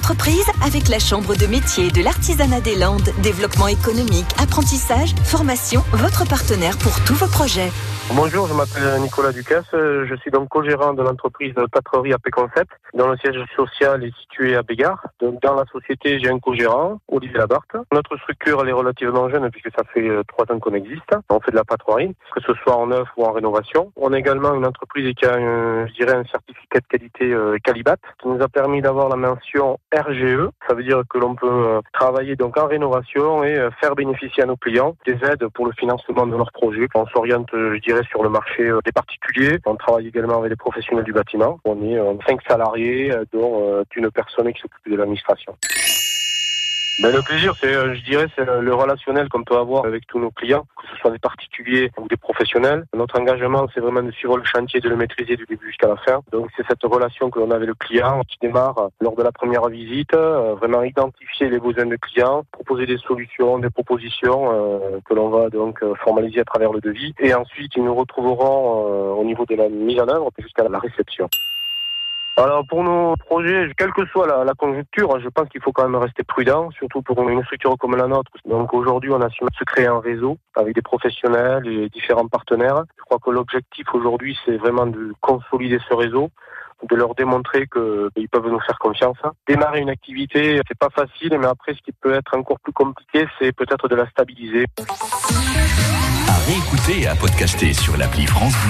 d'entreprise avec la Chambre de métier de l'artisanat des Landes. Développement économique, apprentissage, formation, votre partenaire pour tous vos projets. Bonjour, je m'appelle Nicolas Ducasse. Je suis donc co-gérant de l'entreprise Patrerie AP Concept, dont le siège social est situé à Bégard. Dans la société, j'ai un co-gérant, Olivier Labarthe. Notre structure, elle est relativement jeune puisque ça fait euh, trois ans qu'on existe. On fait de la patrouille, que ce soit en neuf ou en rénovation. On a également une entreprise qui a, un, je dirais, un certificat de qualité euh, Calibat, qui nous a permis d'avoir la mention RGE. Ça veut dire que l'on peut euh, travailler donc en rénovation et faire bénéficier à nos clients des aides pour le financement de leurs projets. On s'oriente, je dirais, sur le marché euh, des particuliers. On travaille également avec des professionnels du bâtiment. On est euh, cinq salariés, euh, dont une personne qui s'occupe de l'administration. Ben, le plaisir, c'est, je dirais, c'est le relationnel qu'on peut avoir avec tous nos clients, que ce soit des particuliers ou des professionnels. Notre engagement, c'est vraiment de suivre le chantier, de le maîtriser du début jusqu'à la fin. Donc, c'est cette relation que l'on a avec le client qui démarre lors de la première visite, vraiment identifier les besoins du client, proposer des solutions, des propositions euh, que l'on va donc formaliser à travers le devis. Et ensuite, ils nous retrouveront euh, au niveau de la mise en œuvre jusqu'à la réception. Alors pour nos projets, quelle que soit la, la conjoncture, je pense qu'il faut quand même rester prudent, surtout pour une structure comme la nôtre. Donc aujourd'hui, on a su se créer un réseau avec des professionnels et différents partenaires. Je crois que l'objectif aujourd'hui, c'est vraiment de consolider ce réseau de leur démontrer que ben, ils peuvent nous faire confiance. Démarrer une activité, c'est pas facile, mais après, ce qui peut être encore plus compliqué, c'est peut-être de la stabiliser. À réécouter et à podcaster sur l'appli France Bleu.